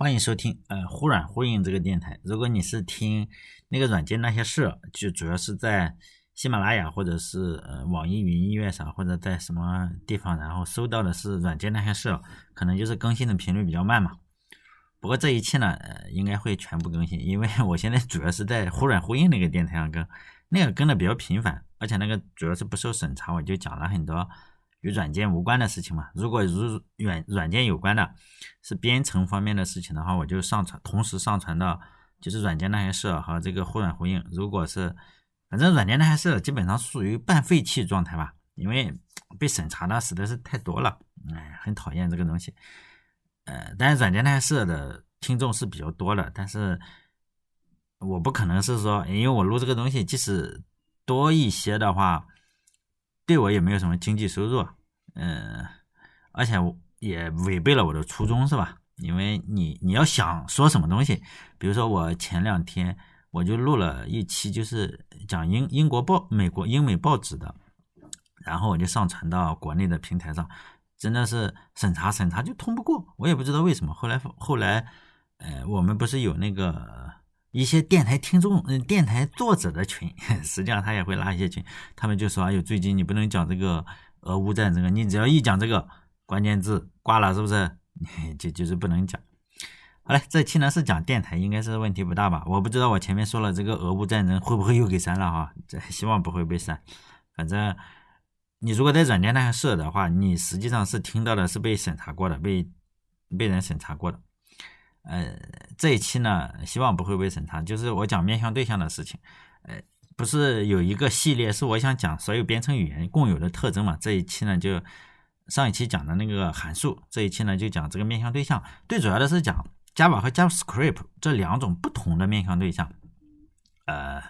欢迎收听呃忽软忽硬这个电台。如果你是听那个软件那些事，就主要是在喜马拉雅或者是呃网易云音乐上，或者在什么地方，然后收到的是软件那些事，可能就是更新的频率比较慢嘛。不过这一期呢，呃应该会全部更新，因为 我现在主要是在忽软忽硬那个电台上更，那个更的比较频繁，而且那个主要是不受审查，我就讲了很多。与软件无关的事情嘛，如果如软软件有关的，是编程方面的事情的话，我就上传，同时上传到就是软件那些事和这个忽软忽硬。如果是反正软件那些事基本上属于半废弃状态吧，因为被审查的实在是太多了，哎，很讨厌这个东西。呃，但是软件那些事的听众是比较多的，但是我不可能是说，因为我录这个东西，即使多一些的话。对我也没有什么经济收入，嗯，而且也违背了我的初衷，是吧？因为你你要想说什么东西，比如说我前两天我就录了一期，就是讲英英国报、美国英美报纸的，然后我就上传到国内的平台上，真的是审查审查就通不过，我也不知道为什么。后来后来，呃，我们不是有那个。一些电台听众，嗯，电台作者的群，实际上他也会拉一些群，他们就说：“哎呦，最近你不能讲这个俄乌战争，你只要一讲这个关键字挂了，是不是？就就是不能讲。”好嘞，这期呢是讲电台，应该是问题不大吧？我不知道我前面说了这个俄乌战争会不会又给删了哈？这希望不会被删。反正你如果在软件那设的话，你实际上是听到的是被审查过的，被被人审查过的。呃，这一期呢，希望不会被审查。就是我讲面向对象的事情，呃，不是有一个系列是我想讲所有编程语言共有的特征嘛？这一期呢，就上一期讲的那个函数，这一期呢就讲这个面向对象。最主要的是讲 Java 和 JavaScript 这两种不同的面向对象。呃，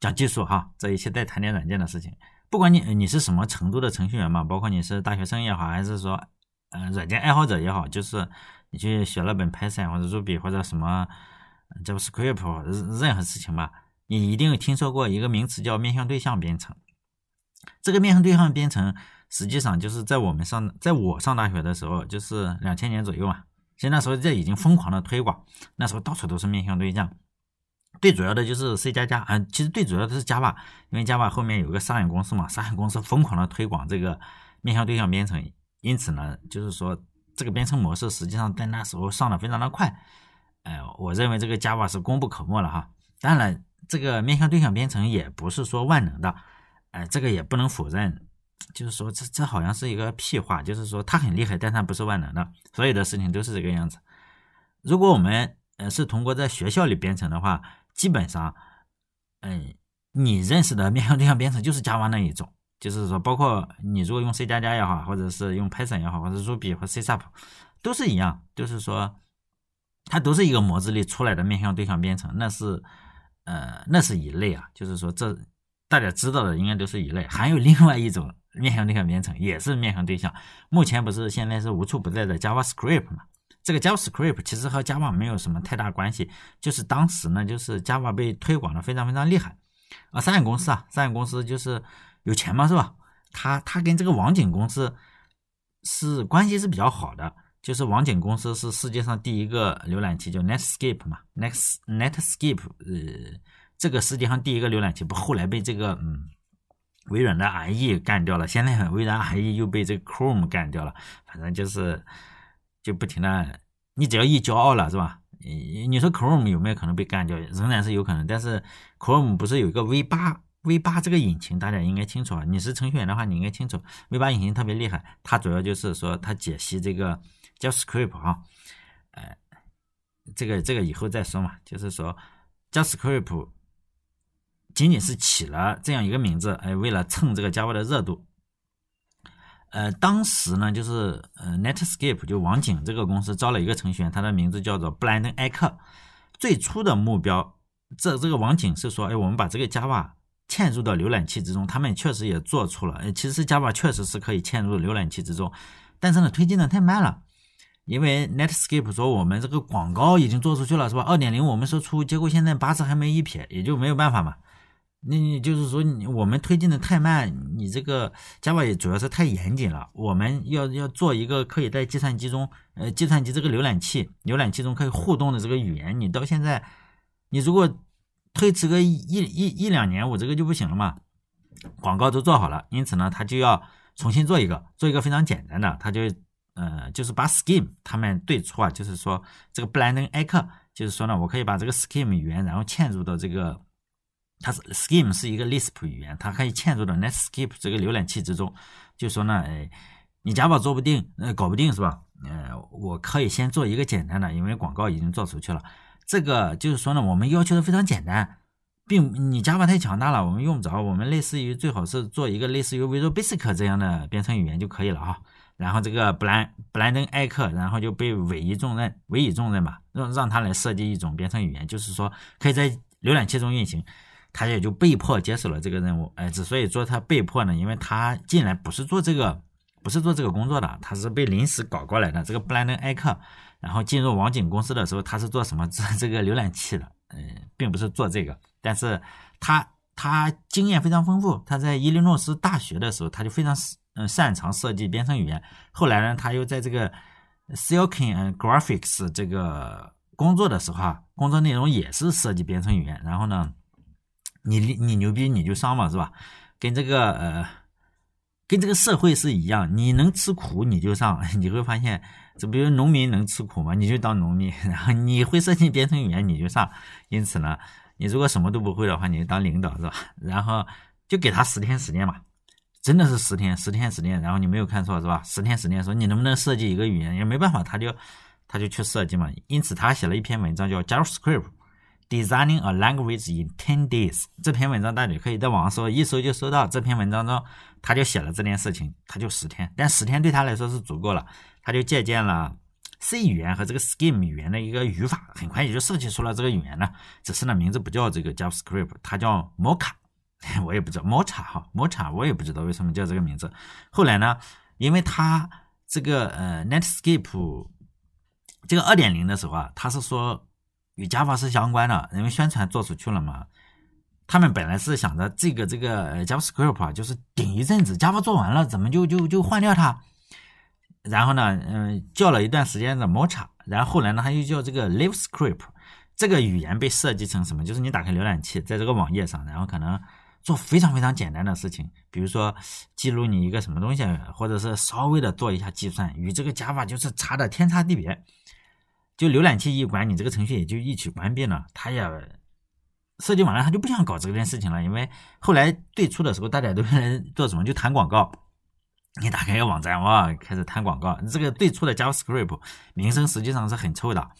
讲技术哈，这一期再谈点软件的事情。不管你你是什么程度的程序员嘛，包括你是大学生也好，还是说呃软件爱好者也好，就是。你去写了本 Python 或者 Ruby 或者什么 JavaScript 任何事情吧，你一定听说过一个名词叫面向对象编程。这个面向对象编程实际上就是在我们上，在我上大学的时候，就是两千年左右嘛。其实那时候这已经疯狂的推广，那时候到处都是面向对象。最主要的就是 C 加加，嗯，其实最主要的是 Java，因为 Java 后面有个商业公司嘛，商业公司疯狂的推广这个面向对象编程，因此呢，就是说。这个编程模式实际上在那时候上的非常的快，哎，我认为这个 Java 是功不可没了哈。当然，这个面向对象编程也不是说万能的，哎，这个也不能否认，就是说这这好像是一个屁话，就是说它很厉害，但它不是万能的，所有的事情都是这个样子。如果我们呃是通过在学校里编程的话，基本上，嗯，你认识的面向对象编程就是 Java 那一种。就是说，包括你如果用 C 加加也好，或者是用 Python 也好，或者 Ruby 或 C Sharp，都是一样。就是说，它都是一个模子里出来的面向对象编程，那是呃，那是一类啊。就是说，这大家知道的应该都是一类。还有另外一种面向对象编程，也是面向对象。目前不是现在是无处不在的 JavaScript 嘛？这个 JavaScript 其实和 Java 没有什么太大关系，就是当时呢，就是 Java 被推广的非常非常厉害啊。商业公司啊，商业公司就是。有钱嘛是吧？他他跟这个网景公司是关系是比较好的，就是网景公司是世界上第一个浏览器，叫 Netscape 嘛，Net Netscape，呃，这个世界上第一个浏览器不后来被这个嗯微软的 IE 干掉了，现在很微软 IE 又被这个 Chrome 干掉了，反正就是就不停的，你只要一骄傲了是吧？你你说 Chrome 有没有可能被干掉？仍然是有可能，但是 Chrome 不是有一个 V 八？V 八这个引擎大家应该清楚啊，你是程序员的话，你应该清楚 V 八引擎特别厉害，它主要就是说它解析这个 JavaScript 啊，呃，这个这个以后再说嘛，就是说 JavaScript 仅仅是起了这样一个名字，哎，为了蹭这个 Java 的热度，呃，当时呢就是呃 Netscape 就网景这个公司招了一个程序员，他的名字叫做布兰登·艾克，最初的目标，这这个网景是说，哎，我们把这个 Java 嵌入到浏览器之中，他们确实也做出了。其实 Java 确实是可以嵌入浏览器之中，但是呢，推进的太慢了。因为 Netscape 说我们这个广告已经做出去了，是吧？二点零我们说出，结果现在八字还没一撇，也就没有办法嘛。那你就是说，你我们推进的太慢，你这个 Java 也主要是太严谨了。我们要要做一个可以在计算机中，呃，计算机这个浏览器，浏览器中可以互动的这个语言，你到现在，你如果推迟个一一一两年，我这个就不行了嘛。广告都做好了，因此呢，他就要重新做一个，做一个非常简单的，他就呃，就是把 Scheme 他们最初啊，就是说这个 Blending Echo，就是说呢，我可以把这个 Scheme 语言，然后嵌入到这个。它是 Scheme 是一个 Lisp 语言，它可以嵌入到 Netscape 这个浏览器之中。就说呢，哎，你 Java 做不定，呃，搞不定是吧？呃，我可以先做一个简单的，因为广告已经做出去了。这个就是说呢，我们要求的非常简单，并你 Java 太强大了，我们用不着。我们类似于最好是做一个类似于 Visual Basic 这样的编程语言就可以了啊。然后这个布兰布兰登艾克然后就被委以重任，委以重任吧，让让他来设计一种编程语言，就是说可以在浏览器中运行。他也就被迫接手了这个任务，哎，之所以说他被迫呢，因为他进来不是做这个，不是做这个工作的，他是被临时搞过来的。这个布兰登·艾克，然后进入网景公司的时候，他是做什么？做这个浏览器的，嗯，并不是做这个。但是他他经验非常丰富，他在伊利诺斯大学的时候，他就非常嗯擅长设计编程语言。后来呢，他又在这个 Silicon Graphics 这个工作的时候啊，工作内容也是设计编程语言。然后呢？你你牛逼你就上嘛是吧？跟这个呃，跟这个社会是一样，你能吃苦你就上，你会发现，这比如农民能吃苦嘛，你就当农民，然后你会设计编程语言你就上。因此呢，你如果什么都不会的话，你就当领导是吧？然后就给他十天时间嘛，真的是十天，十天十天，然后你没有看错是吧？十天十天说你能不能设计一个语言，也没办法，他就他就去设计嘛。因此他写了一篇文章叫 JavaScript。Designing a language in ten days 这篇文章大家可以在网上搜，一搜就搜到。这篇文章中，他就写了这件事情，他就十天，但十天对他来说是足够了。他就借鉴了 C 语言和这个 Scheme 语言的一个语法，很快也就设计出了这个语言呢。只是呢，名字不叫这个 JavaScript，它叫 Mocha，我也不知道 Mocha 哈，Mocha 我也不知道为什么叫这个名字。后来呢，因为他这个呃 Netscape 这个二点零的时候啊，他是说。与 Java 是相关的，因为宣传做出去了嘛。他们本来是想着这个这个 JavaScript 啊，就是顶一阵子，Java 做完了，怎么就就就换掉它？然后呢，嗯，叫了一段时间的 Mocha，然后后来呢，他又叫这个 LiveScript。这个语言被设计成什么？就是你打开浏览器，在这个网页上，然后可能做非常非常简单的事情，比如说记录你一个什么东西，或者是稍微的做一下计算，与这个 Java 就是差的天差地别。就浏览器一关，你这个程序也就一起关闭了。他也设计完了，他就不想搞这件事情了。因为后来最初的时候，大家都在 做什么？就弹广告。你打开一个网站，哇，开始弹广告。你这个最初的 JavaScript 名声实际上是很臭的。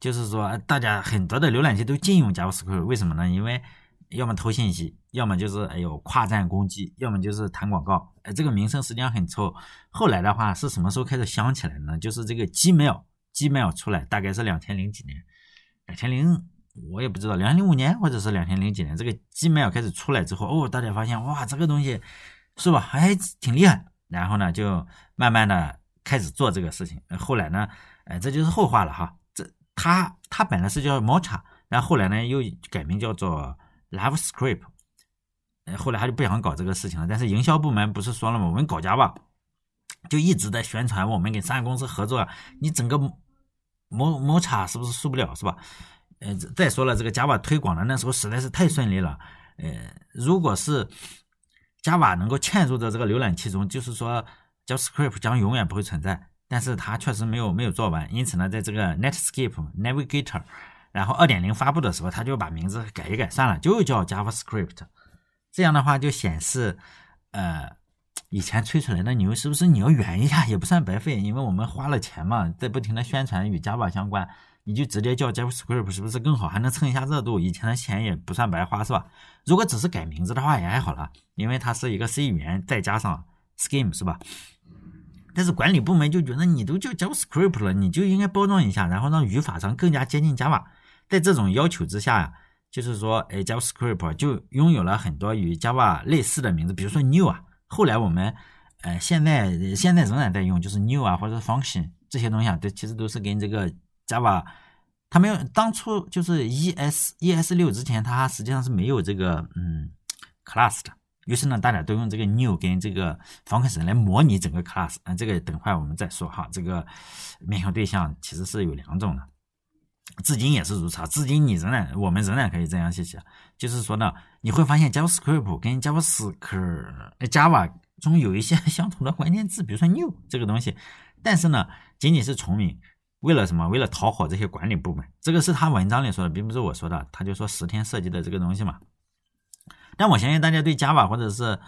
就是说，大家很多的浏览器都禁用 JavaScript，为什么呢？因为要么偷信息，要么就是哎呦跨站攻击，要么就是弹广告。哎，这个名声实际上很臭。后来的话是什么时候开始香起来呢？就是这个 Gmail。Gmail 出来大概是两千零几年，两千零我也不知道，两千零五年或者是两千零几年，这个 Gmail 开始出来之后，哦，大家发现哇，这个东西是吧，还挺厉害。然后呢，就慢慢的开始做这个事情。后来呢，哎，这就是后话了哈。这他他本来是叫 Mocha，然后后来呢又改名叫做 LoveScript。后来他就不想搞这个事情了。但是营销部门不是说了吗？我们搞 Java，就一直在宣传我们跟三个公司合作，你整个。摩摩擦是不是受不了是吧？呃，再说了，这个 Java 推广的那时候实在是太顺利了。呃，如果是 Java 能够嵌入到这个浏览器中，就是说 JavaScript 将永远不会存在。但是它确实没有没有做完，因此呢，在这个 Netscape Navigator，然后2.0发布的时候，他就把名字改一改，算了，就叫 JavaScript。这样的话就显示，呃。以前吹出来的牛是不是你要圆一下也不算白费？因为我们花了钱嘛，在不停的宣传与 Java 相关，你就直接叫 JavaScript 是不是更好？还能蹭一下热度？以前的钱也不算白花，是吧？如果只是改名字的话也还好了，因为它是一个 C 语言再加上 Scheme 是吧？但是管理部门就觉得你都叫 JavaScript 了，你就应该包装一下，然后让语法上更加接近 Java。在这种要求之下呀，就是说，哎，JavaScript 就拥有了很多与 Java 类似的名字，比如说 New 啊。后来我们，呃，现在现在仍然在用，就是 new 啊，或者 function 这些东西啊，都其实都是跟这个 Java，它没有当初就是 ES ES 六之前，它实际上是没有这个，嗯，class 的。于是呢，大家都用这个 new 跟这个 function 来模拟整个 class。啊，这个等会我们再说哈。这个面向对象其实是有两种的，至今也是如此。至今你仍然，我们仍然可以这样去写，就是说呢，你会发现 JavaScript 跟 JavaScript Java 中有一些相同的关键字，比如说 new 这个东西，但是呢，仅仅是重名，为了什么？为了讨好这些管理部门。这个是他文章里说的，并不是我说的。他就说十天设计的这个东西嘛。但我相信大家对 Java 或者是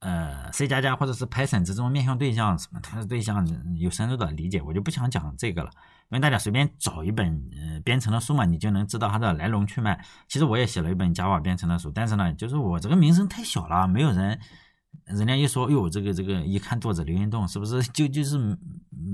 呃 C 加加或者是 Python 这种面向对象什么它的对象有深入的理解，我就不想讲这个了。因为大家随便找一本呃编程的书嘛，你就能知道它的来龙去脉。其实我也写了一本 Java 编程的书，但是呢，就是我这个名声太小了，没有人，人家一说哟，这个这个一看作者刘云栋是不是就就是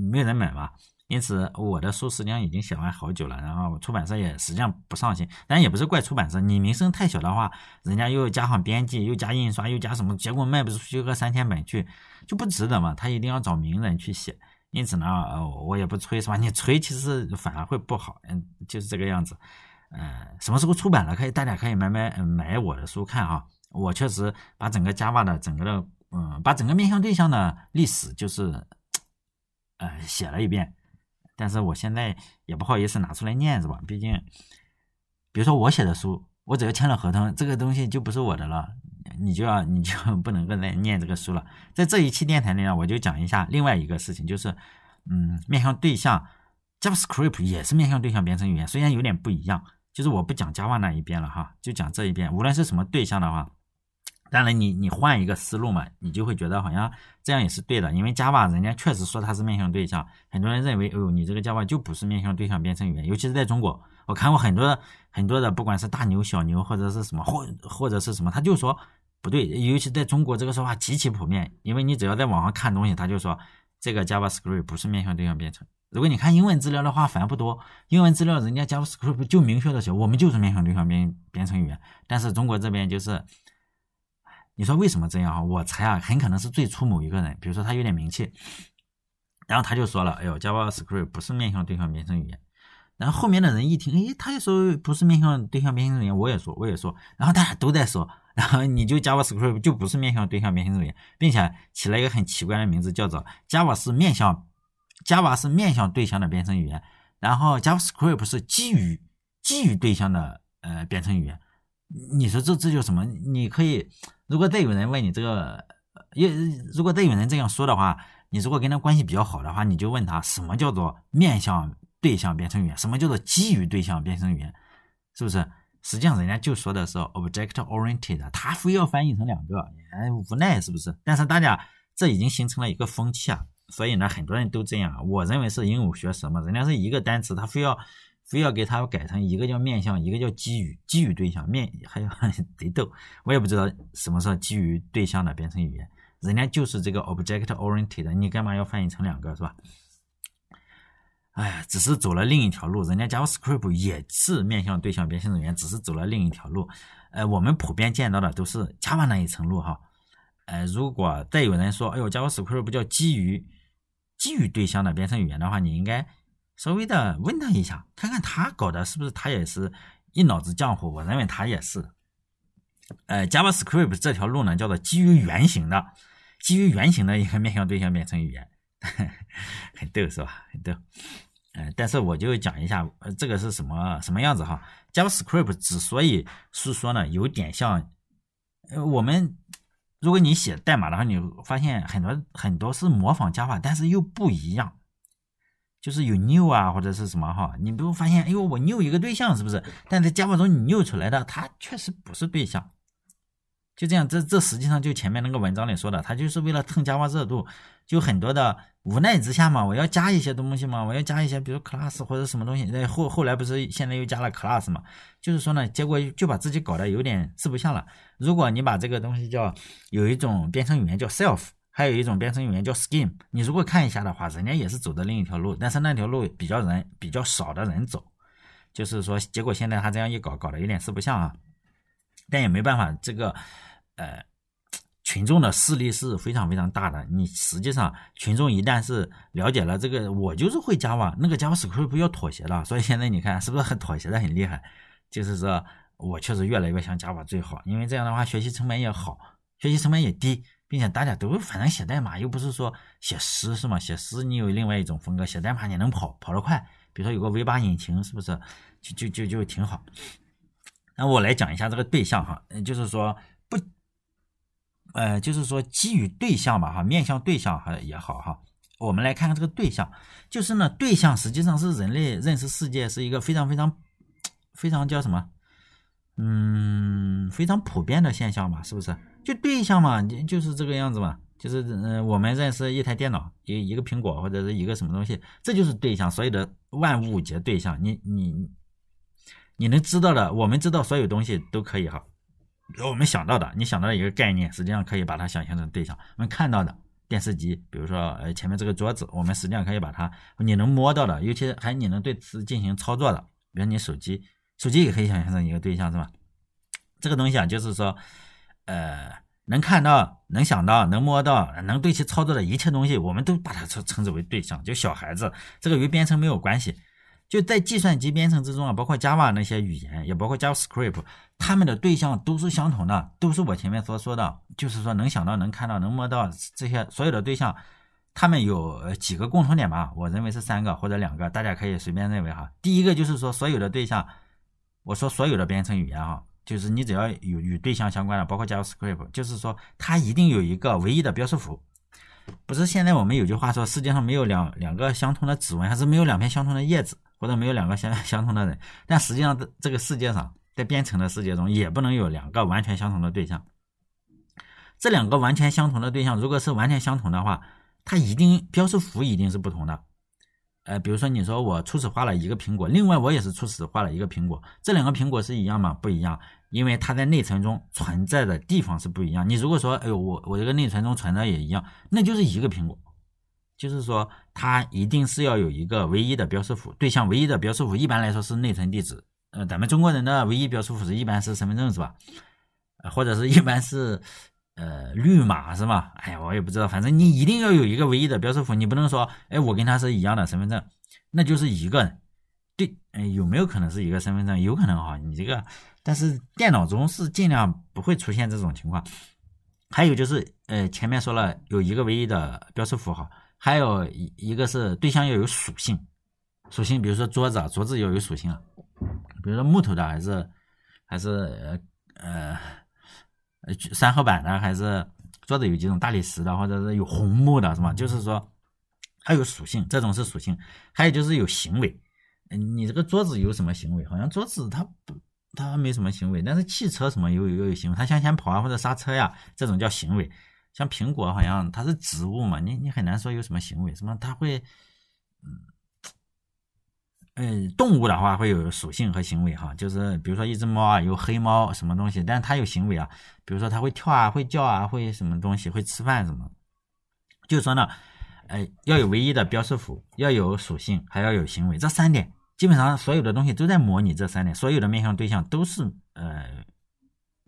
没有人买嘛？因此，我的书实际上已经写完好久了，然后出版社也实际上不上心，但也不是怪出版社，你名声太小的话，人家又加上编辑，又加印刷，又加什么，结果卖不出去个三千本去，就不值得嘛。他一定要找名人去写，因此呢，我也不吹是吧？你吹其实反而会不好，嗯，就是这个样子。呃，什么时候出版了，可以大家可以买买买我的书看哈。我确实把整个 Java 的整个的，嗯，把整个面向对象的历史就是，呃，写了一遍。但是我现在也不好意思拿出来念，是吧？毕竟，比如说我写的书，我只要签了合同，这个东西就不是我的了，你就要你就 不能够再念这个书了。在这一期电台里呢，我就讲一下另外一个事情，就是，嗯，面向对象，JavaScript 也是面向对象编程语言，虽然有点不一样，就是我不讲 Java 那一边了哈，就讲这一边，无论是什么对象的话。当然，你你换一个思路嘛，你就会觉得好像这样也是对的，因为 Java 人家确实说它是面向对象，很多人认为，哦，你这个 Java 就不是面向对象编程语言，尤其是在中国，我看过很多 很多的，不管是大牛、小牛或者是什么，或或者是什么，他就说不对，尤其在中国这个说法极其普遍，因为你只要在网上看东西，他就说这个 JavaScript 不是面向对象编程。如果你看英文资料的话，反而不多，英文资料人家 JavaScript 就明确的写，我们就是面向对象编编程语言，但是中国这边就是。你说为什么这样啊？我猜啊，很可能是最初某一个人，比如说他有点名气，然后他就说了：“哎呦，JavaScript 不是面向对象编程语言。”然后后面的人一听，哎，他也说不是面向对象编程语言，我也说，我也说，然后大家都在说，然后你就 JavaScript 就不是面向对象编程语言，并且起了一个很奇怪的名字，叫做 Java 是面向 Java 是面向对象的编程语言，然后 JavaScript 是基于基于对象的呃编程语言。你说这这叫什么？你可以。如果再有人问你这个，也如果再有人这样说的话，你如果跟他关系比较好的话，你就问他什么叫做面向对象编程语言，什么叫做基于对象编程语言，是不是？实际上人家就说的是 object oriented，他非要翻译成两个，哎，无奈是不是？但是大家这已经形成了一个风气啊，所以呢，很多人都这样。我认为是鹦鹉学舌嘛，人家是一个单词，他非要。非要给它改成一个叫面向，一个叫基于基于对象面，还有 贼逗，我也不知道什么时候基于对象的编程语言，人家就是这个 object oriented，你干嘛要翻译成两个是吧？哎呀，只是走了另一条路，人家 JavaScript 也是面向对象编程语言，只是走了另一条路。呃，我们普遍见到的都是 Java 那一层路哈。呃，如果再有人说，哎呦，JavaScript 不叫基于基于对象的编程语言的话，你应该。稍微的问他一下，看看他搞的是不是他也是一脑子浆糊。我认为他也是。呃，JavaScript 这条路呢，叫做基于原型的，基于原型的一个面向对象编程语言，很逗是吧？很逗。呃，但是我就讲一下，呃，这个是什么什么样子哈？JavaScript 之所以是说呢，有点像，呃，我们如果你写代码的话，你发现很多很多是模仿 Java，但是又不一样。就是有 new 啊，或者是什么哈，你不发现，哎呦，我 new 一个对象是不是？但在 Java 中你 new 出来的，它确实不是对象。就这样，这这实际上就前面那个文章里说的，他就是为了蹭 Java 热度，就很多的无奈之下嘛，我要加一些东西嘛，我要加一些，比如 class 或者什么东西。那后后来不是现在又加了 class 嘛？就是说呢，结果就把自己搞得有点四不像了。如果你把这个东西叫有一种编程语言叫 self。还有一种编程语言叫 Scheme，你如果看一下的话，人家也是走的另一条路，但是那条路比较人比较少的人走，就是说，结果现在他这样一搞，搞得有点四不像啊。但也没办法，这个呃，群众的势力是非常非常大的。你实际上群众一旦是了解了这个，我就是会 Java，那个 JavaScript 要妥协了，所以现在你看是不是很妥协的很厉害？就是说我确实越来越像 Java 最好，因为这样的话学习成本也好，学习成本也低，并且大家都反正写代码又不是说写诗是吗？写诗你有另外一种风格，写代码你能跑跑得快，比如说有个 V 八引擎是不是？就就就就挺好。那我来讲一下这个对象哈，就是说不，呃，就是说基于对象吧哈，面向对象哈也好哈，我们来看看这个对象，就是呢对象实际上是人类认识世界是一个非常非常非常叫什么？嗯，非常普遍的现象嘛，是不是？就对象嘛，就是这个样子嘛，就是嗯，我们认识一台电脑，一一个苹果或者是一个什么东西，这就是对象，所有的万物皆对象。你你你能知道的，我们知道所有东西都可以哈。我们想到的，你想到的一个概念，实际上可以把它想象成对象。我们看到的电视机，比如说呃前面这个桌子，我们实际上可以把它，你能摸到的，尤其还你能对此进行操作的，比如你手机。手机也可以想象成一个对象，是吧？这个东西啊，就是说，呃，能看到、能想到、能摸到、能对其操作的一切东西，我们都把它称称之为对象。就小孩子，这个与编程没有关系。就在计算机编程之中啊，包括 Java 那些语言，也包括 JavaScript，他们的对象都是相同的，都是我前面所说的，就是说能想到、能看到、能摸到这些所有的对象，他们有几个共同点吧？我认为是三个或者两个，大家可以随便认为哈。第一个就是说，所有的对象。我说所有的编程语言哈，就是你只要有与对象相关的，包括 JavaScript，就是说它一定有一个唯一的标识符。不是现在我们有句话说，世界上没有两两个相同的指纹，还是没有两片相同的叶子，或者没有两个相相同的人。但实际上，这这个世界上，在编程的世界中，也不能有两个完全相同的对象。这两个完全相同的对象，如果是完全相同的话，它一定标识符一定是不同的。呃，比如说你说我初始化了一个苹果，另外我也是初始化了一个苹果，这两个苹果是一样吗？不一样，因为它在内存中存在的地方是不一样。你如果说，哎呦，我我这个内存中存的也一样，那就是一个苹果，就是说它一定是要有一个唯一的标识符对象，唯一的标识符一般来说是内存地址。呃，咱们中国人的唯一标识符是一般是身份证是吧？或者是一般是。呃，绿码是吗？哎呀，我也不知道，反正你一定要有一个唯一的标识符，你不能说，哎，我跟他是一样的身份证，那就是一个人。对，哎，有没有可能是一个身份证？有可能哈，你这个，但是电脑中是尽量不会出现这种情况。还有就是，呃，前面说了有一个唯一的标识符号，还有一一个是对象要有属性，属性，比如说桌子，桌子要有属性啊，比如说木头的还是还是呃呃。呃，三合板的还是桌子有几种大理石的，或者是有红木的，是吗？就是说它有属性，这种是属性。还有就是有行为，你这个桌子有什么行为？好像桌子它不，它没什么行为。但是汽车什么有有有行为，它向前跑啊或者刹车呀，这种叫行为。像苹果好像它是植物嘛，你你很难说有什么行为，什么它会，嗯。嗯，动物的话会有属性和行为哈，就是比如说一只猫啊，有黑猫什么东西，但是它有行为啊，比如说它会跳啊，会叫啊，会什么东西，会吃饭什么。就是说呢，哎，要有唯一的标识符，要有属性，还要有行为，这三点基本上所有的东西都在模拟这三点，所有的面向对象都是呃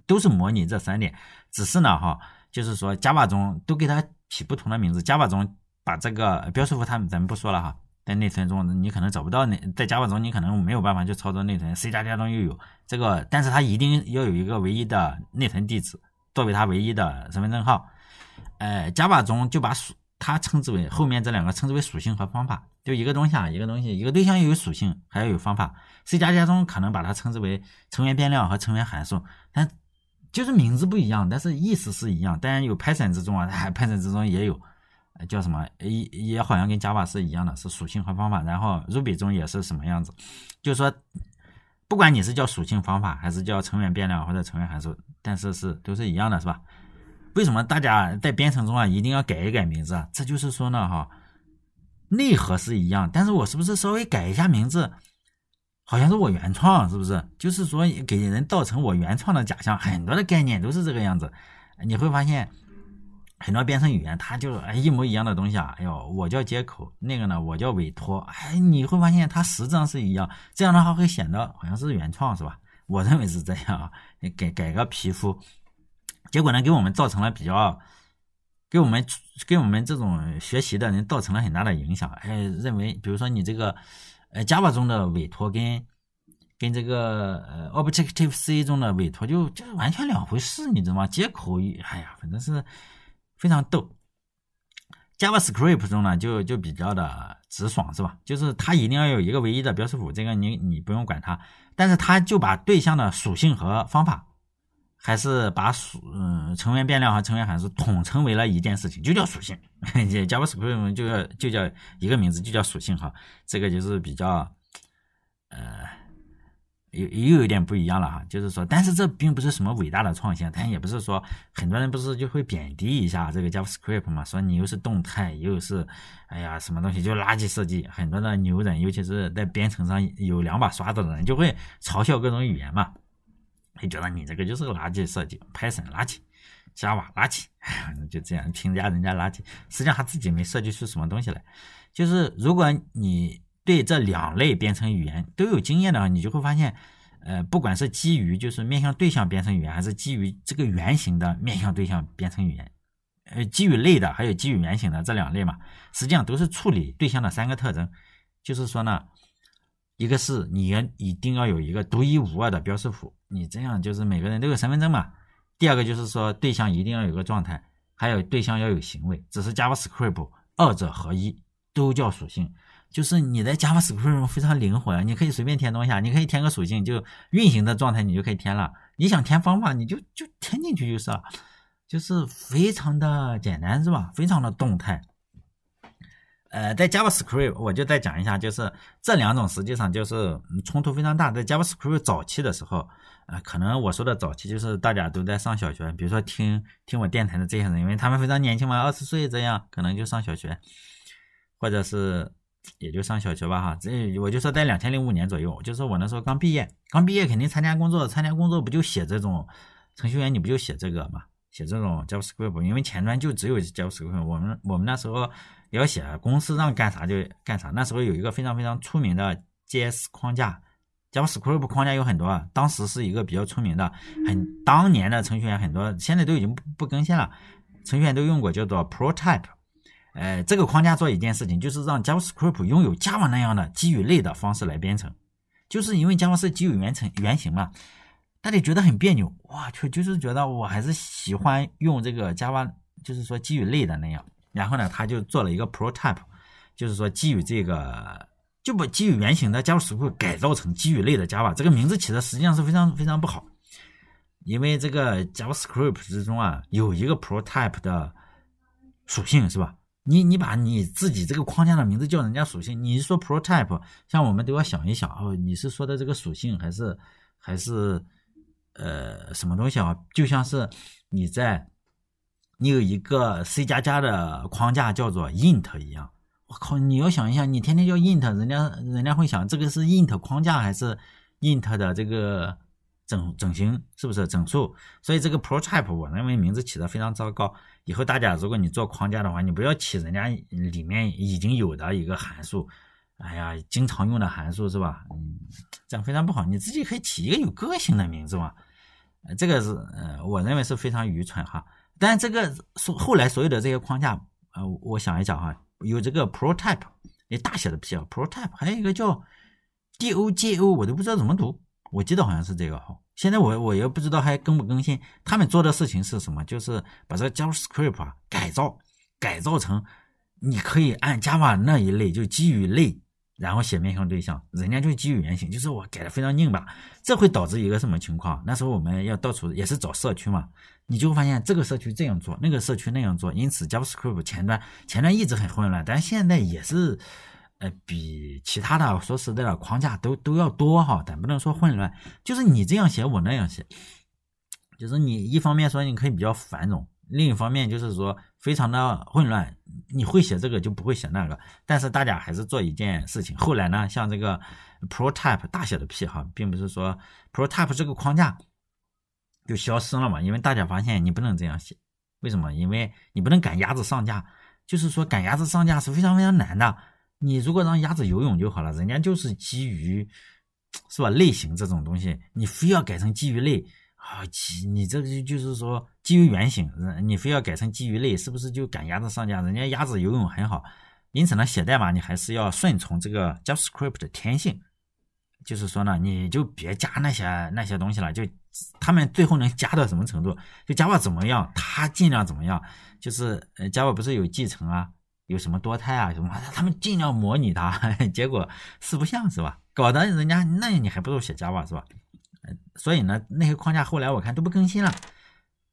都是模拟这三点，只是呢哈，就是说 Java 中都给它起不同的名字，Java 中把这个标识符，它咱们不说了哈。在内存中，你可能找不到内，在 Java 中你可能没有办法去操作内存，C 加加中又有这个，但是它一定要有一个唯一的内存地址作为它唯一的身份证号。呃，Java 中就把属它称之为后面这两个称之为属性和方法，就一个东西啊，一个东西，一个对象又有属性，还要有方法。C 加加中可能把它称之为成员变量和成员函数，但就是名字不一样，但是意思是一样。当然有 Python 之中啊，Python 之中也有。叫什么？也也好像跟 Java 是一样的，是属性和方法。然后 Ruby 中也是什么样子？就是说，不管你是叫属性方法，还是叫成员变量或者成员函数，但是是都是一样的，是吧？为什么大家在编程中啊一定要改一改名字啊？这就是说呢，哈，内核是一样，但是我是不是稍微改一下名字，好像是我原创，是不是？就是说给人造成我原创的假象，很多的概念都是这个样子，你会发现。很多编程语言，它就哎一模一样的东西啊！哎呦，我叫接口，那个呢，我叫委托，哎，你会发现它实质上是一样，这样的话会显得好像是原创，是吧？我认为是这样啊，改改个皮肤，结果呢，给我们造成了比较，给我们给我们这种学习的人造成了很大的影响。哎，认为比如说你这个，呃，Java 中的委托跟跟这个呃 Objective C 中的委托就就是完全两回事，你知道吗？接口，哎呀，反正是非常逗。JavaScript 中呢，就就比较的直爽，是吧？就是它一定要有一个唯一的标识符，这个你你不用管它，但是它就把对象的属性和方法，还是把属嗯成员变量和成员函数统称为了一件事情，就叫属性。JavaScript 就叫就叫一个名字，就叫属性哈。这个就是比较。又又有点不一样了哈，就是说，但是这并不是什么伟大的创新，但也不是说很多人不是就会贬低一下这个 JavaScript 嘛，说你又是动态，又是哎呀什么东西就垃圾设计，很多的牛人，尤其是在编程上有两把刷子的人，就会嘲笑各种语言嘛，会觉得你这个就是个垃圾设计，Python 垃圾，Java 垃圾，就这样评价人家垃圾，实际上他自己没设计出什么东西来，就是如果你。对这两类编程语言都有经验的话，你就会发现，呃，不管是基于就是面向对象编程语言，还是基于这个原型的面向对象编程语言，呃，基于类的还有基于原型的这两类嘛，实际上都是处理对象的三个特征，就是说呢，一个是你要一定要有一个独一无二的标识符，你这样就是每个人都有身份证嘛。第二个就是说对象一定要有个状态，还有对象要有行为，只是 JavaScript 二者合一，都叫属性。就是你在 JavaScript 中非常灵活呀，你可以随便填东西啊，你可以填个属性，就运行的状态你就可以填了。你想填方法，你就就填进去就是了，就是非常的简单，是吧？非常的动态。呃，在 JavaScript 我就再讲一下，就是这两种实际上就是冲突非常大。在 JavaScript 早期的时候，呃，可能我说的早期就是大家都在上小学，比如说听听我电台的这些人，因为他们非常年轻嘛，二十岁这样，可能就上小学，或者是。也就上小学吧，哈，这我就说在两千零五年左右，就是我那时候刚毕业，刚毕业肯定参加工作，参加工作不就写这种程序员，你不就写这个嘛，写这种 JavaScript，因为前端就只有 JavaScript，我们我们那时候要写，公司让干啥就干啥。那时候有一个非常非常出名的 JS 框架，JavaScript 框架有很多，当时是一个比较出名的，很当年的程序员很多，现在都已经不不更新了，程序员都用过，叫做 Prototype。呃，这个框架做一件事情，就是让 JavaScript 拥有 Java 那样的基于类的方式来编程，就是因为 Java 是基于原程原型嘛，大家觉得很别扭，哇，去，就是觉得我还是喜欢用这个 Java，就是说基于类的那样。然后呢，他就做了一个 Prototype，就是说基于这个就把基于原型的 JavaScript 改造成基于类的 Java，这个名字起的实际上是非常非常不好，因为这个 JavaScript 之中啊有一个 Prototype 的属性是吧？你你把你自己这个框架的名字叫人家属性，你是说 prototype，像我们都要想一想哦，你是说的这个属性还是还是呃什么东西啊？就像是你在你有一个 C 加加的框架叫做 int 一样，我靠，你要想一下，你天天叫 int，人家人家会想这个是 int 框架还是 int 的这个。整整形是不是整数？所以这个 prototype 我认为名字起的非常糟糕。以后大家如果你做框架的话，你不要起人家里面已经有的一个函数，哎呀，经常用的函数是吧？嗯，这样非常不好。你自己可以起一个有个性的名字嘛。这个是呃，我认为是非常愚蠢哈。但这个所后来所有的这些框架，呃，我想一想哈，有这个 prototype，也大写的 P 啊，prototype，还有一个叫 dojo，我都不知道怎么读。我记得好像是这个哈，现在我我也不知道还更不更新。他们做的事情是什么？就是把这 JavaScript 啊改造，改造成你可以按 Java 那一类，就基于类，然后写面向对象。人家就基于原型，就是我改的非常拧巴。这会导致一个什么情况？那时候我们要到处也是找社区嘛，你就会发现这个社区这样做，那个社区那样做，因此 JavaScript 前端前端一直很混乱，但现在也是。呃，比其他的说实在的框架都都要多哈，但不能说混乱，就是你这样写，我那样写，就是你一方面说你可以比较繁荣，另一方面就是说非常的混乱，你会写这个就不会写那个，但是大家还是做一件事情。后来呢，像这个 prototype 大写的 P 哈，并不是说 prototype 这个框架就消失了嘛，因为大家发现你不能这样写，为什么？因为你不能赶鸭子上架，就是说赶鸭子上架是非常非常难的。你如果让鸭子游泳就好了，人家就是基于，是吧？类型这种东西，你非要改成基于类啊？基你这个就就是说基于原型，你非要改成基于类，是不是就赶鸭子上架？人家鸭子游泳很好，因此呢，写代码你还是要顺从这个 JavaScript 的天性。就是说呢，你就别加那些那些东西了，就他们最后能加到什么程度？就 Java 怎么样，他尽量怎么样？就是呃，Java 不是有继承啊，有什么多态啊什么？他们尽量模拟它，结果四不像是吧？搞得人家那你还不如写 Java 是吧？所以呢，那些框架后来我看都不更新了，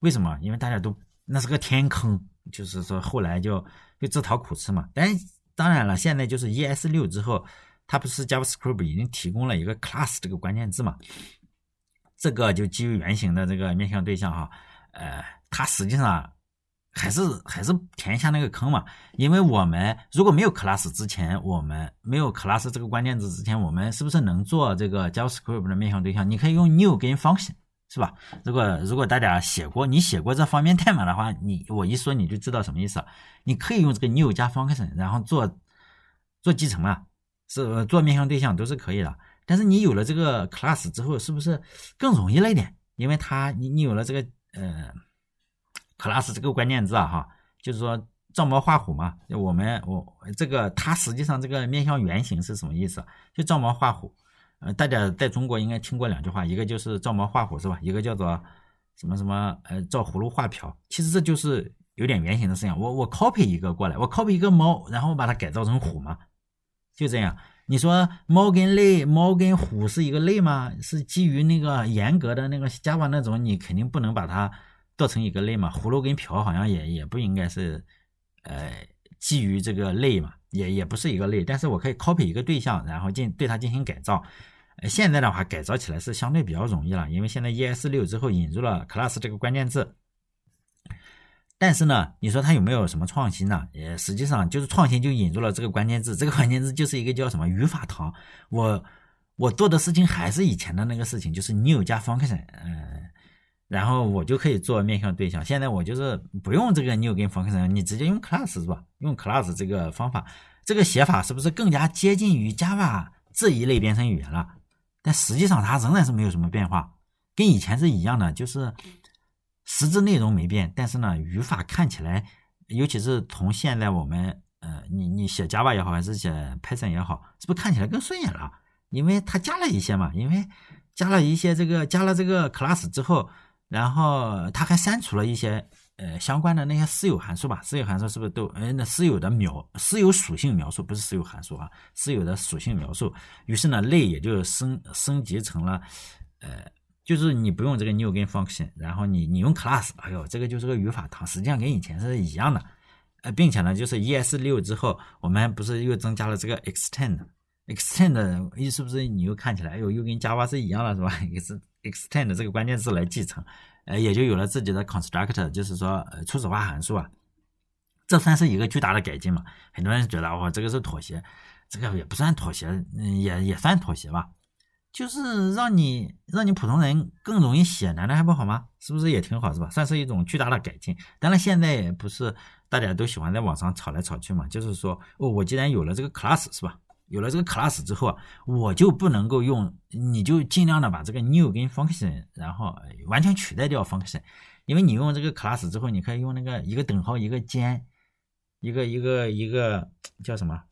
为什么？因为大家都那是个天坑，就是说后来就就自讨苦吃嘛。但当然了，现在就是 ES 六之后，它不是 JavaScript 已经提供了一个 class 这个关键字嘛？这个就基于原型的这个面向对象哈，呃，它实际上。还是还是填一下那个坑嘛，因为我们如果没有 class 之前，我们没有 class 这个关键字之前，我们是不是能做这个 JavaScript 的面向对象？你可以用 new 跟 function 是吧？如果如果大家写过，你写过这方面代码的话，你我一说你就知道什么意思了。你可以用这个 new 加 function，然后做做继承啊，是做面向对象都是可以的。但是你有了这个 class 之后，是不是更容易了一点？因为它你你有了这个呃。Class 这个关键字啊，哈，就是说照猫画虎嘛。我们我这个它实际上这个面向原型是什么意思？就照猫画虎。呃，大家在中国应该听过两句话，一个就是照猫画虎是吧？一个叫做什么什么呃照葫芦画瓢。其实这就是有点原型的事情。我我 copy 一个过来，我 copy 一个猫，然后把它改造成虎嘛，就这样。你说猫跟类，猫跟虎是一个类吗？是基于那个严格的那个 Java 那种，你肯定不能把它。做成一个类嘛，葫芦跟瓢好像也也不应该是，呃，基于这个类嘛，也也不是一个类。但是我可以 copy 一个对象，然后进对它进行改造。现在的话改造起来是相对比较容易了，因为现在 ES 六之后引入了 class 这个关键字。但是呢，你说它有没有什么创新呢？也实际上就是创新就引入了这个关键字，这个关键字就是一个叫什么语法堂。我我做的事情还是以前的那个事情，就是 new 加 function，嗯。然后我就可以做面向对象。现在我就是不用这个 new 跟 function，你直接用 class 是吧？用 class 这个方法，这个写法是不是更加接近于 Java 这一类编程语言了？但实际上它仍然是没有什么变化，跟以前是一样的，就是实质内容没变，但是呢，语法看起来，尤其是从现在我们呃，你你写 Java 也好，还是写 Python 也好，是不是看起来更顺眼了？因为它加了一些嘛，因为加了一些这个加了这个 class 之后。然后他还删除了一些呃相关的那些私有函数吧，私有函数是不是都呃那私有的描私有属性描述不是私有函数啊，私有的属性描述。于是呢类也就升升级成了呃就是你不用这个 new 跟 function，然后你你用 class，哎呦这个就是个语法堂，实际上跟以前是一样的。呃，并且呢就是 ES 六之后，我们不是又增加了这个 extend extend，extend 意思不是你又看起来哎呦又跟 Java 是一样了是吧？也是。extend 这个关键字来继承，呃，也就有了自己的 constructor，就是说呃初始化函数啊，这算是一个巨大的改进嘛？很多人觉得哦，这个是妥协，这个也不算妥协，嗯，也也算妥协吧，就是让你让你普通人更容易写，难道还不好吗？是不是也挺好，是吧？算是一种巨大的改进。当然现在也不是大家都喜欢在网上吵来吵去嘛，就是说哦，我既然有了这个 class，是吧？有了这个 class 之后啊，我就不能够用，你就尽量的把这个 new 跟 function，然后完全取代掉 function，因为你用这个 class 之后，你可以用那个一个等号一个尖，一个一个一个叫什么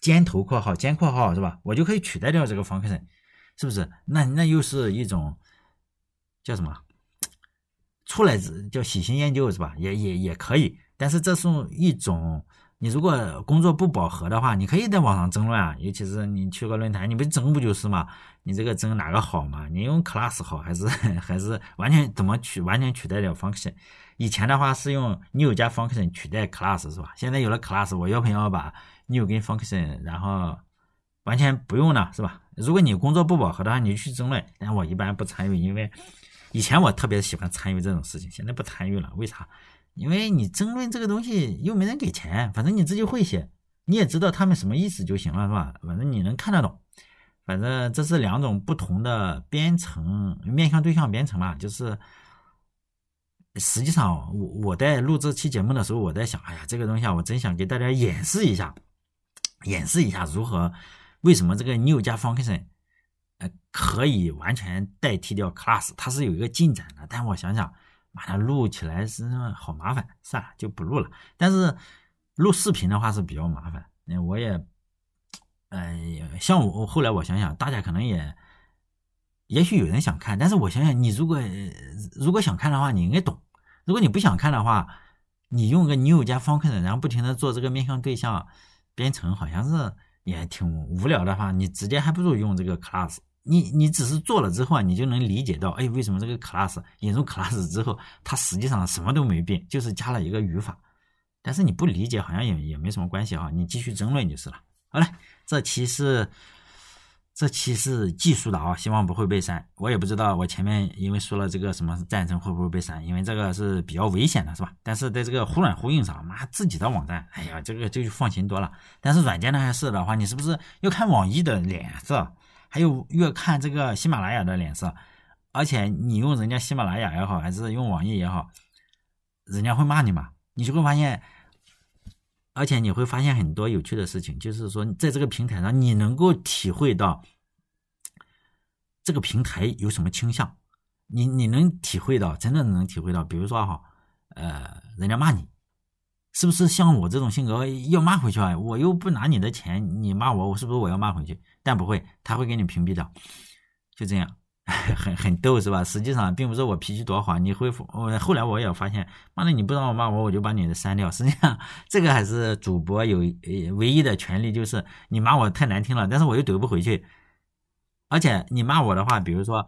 尖头括号尖括号是吧？我就可以取代掉这个 function，是不是？那那又是一种叫什么？出来叫喜新厌旧是吧？也也也可以，但是这是一种。你如果工作不饱和的话，你可以在网上争论啊，尤其是你去个论坛，你不争不就是嘛？你这个争哪个好嘛？你用 class 好还是还是完全怎么取完全取代掉 function？以前的话是用 new 加 function 取代 class 是吧？现在有了 class，我要不要把 new 跟 function 然后完全不用了是吧？如果你工作不饱和的话，你去争论，但我一般不参与，因为以前我特别喜欢参与这种事情，现在不参与了，为啥？因为你争论这个东西又没人给钱，反正你自己会写，你也知道他们什么意思就行了，是吧？反正你能看得懂，反正这是两种不同的编程面向对象编程嘛。就是实际上我我在录这期节目的时候，我在想，哎呀，这个东西啊，我真想给大家演示一下，演示一下如何为什么这个 new 加 function 呃可以完全代替掉 class，它是有一个进展的。但我想想。把它录起来是好麻烦，算了就不录了。但是录视频的话是比较麻烦，那我也呃，像我后来我想想，大家可能也，也许有人想看，但是我想想，你如果如果想看的话，你应该懂；如果你不想看的话，你用个 new 加 function，然后不停的做这个面向对象编程，好像是也挺无聊的话，你直接还不如用这个 class。你你只是做了之后啊，你就能理解到，哎，为什么这个 class 引入 class 之后，它实际上什么都没变，就是加了一个语法。但是你不理解，好像也也没什么关系啊，你继续争论就是了。好嘞，这期是这期是技术的啊，希望不会被删。我也不知道，我前面因为说了这个什么战争会不会被删，因为这个是比较危险的，是吧？但是在这个忽软呼应上，妈自己的网站，哎呀，这个就放心多了。但是软件那些事的话，你是不是要看网易的脸色？还有越看这个喜马拉雅的脸色，而且你用人家喜马拉雅也好，还是用网易也好，人家会骂你嘛？你就会发现，而且你会发现很多有趣的事情，就是说在这个平台上，你能够体会到这个平台有什么倾向，你你能体会到，真的能体会到，比如说哈，呃，人家骂你，是不是像我这种性格要骂回去啊？我又不拿你的钱，你骂我，我是不是我要骂回去？但不会，他会给你屏蔽掉，就这样，很很逗是吧？实际上并不是我脾气多好，你会我，后来我也发现，妈的你不让我骂我，我就把你的删掉。实际上这个还是主播有唯一的权利，就是你骂我太难听了，但是我又怼不回去。而且你骂我的话，比如说，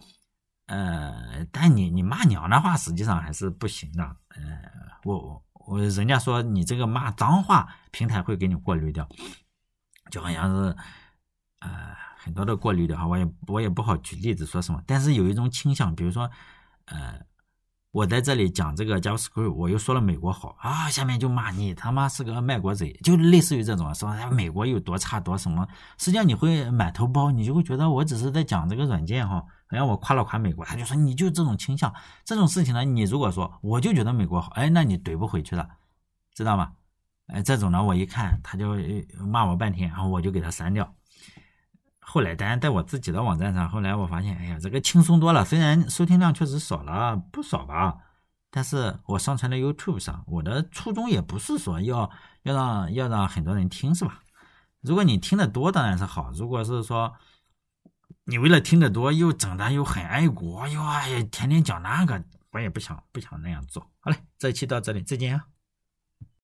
呃，但你你骂娘的话，实际上还是不行的。呃，我我我人家说你这个骂脏话，平台会给你过滤掉，就好像是。呃，很多的过滤的哈，我也我也不好举例子说什么，但是有一种倾向，比如说，呃，我在这里讲这个 JavaScript，我又说了美国好啊，下面就骂你他妈是个卖国贼，就类似于这种说美国有多差多什么，实际上你会满头包，你就会觉得我只是在讲这个软件哈，好像我夸了夸美国，他就说你就这种倾向，这种事情呢，你如果说我就觉得美国好，哎，那你怼不回去了，知道吗？哎，这种呢，我一看他就骂我半天，然后我就给他删掉。后来，当然在我自己的网站上，后来我发现，哎呀，这个轻松多了。虽然收听量确实少了不少吧，但是我上传到 YouTube 上，我的初衷也不是说要要让要让很多人听，是吧？如果你听得多，当然是好。如果是说你为了听得多，又整的又很爱国，又，哎呀，天天讲那个，我也不想不想那样做。好嘞，这期到这里，再见啊。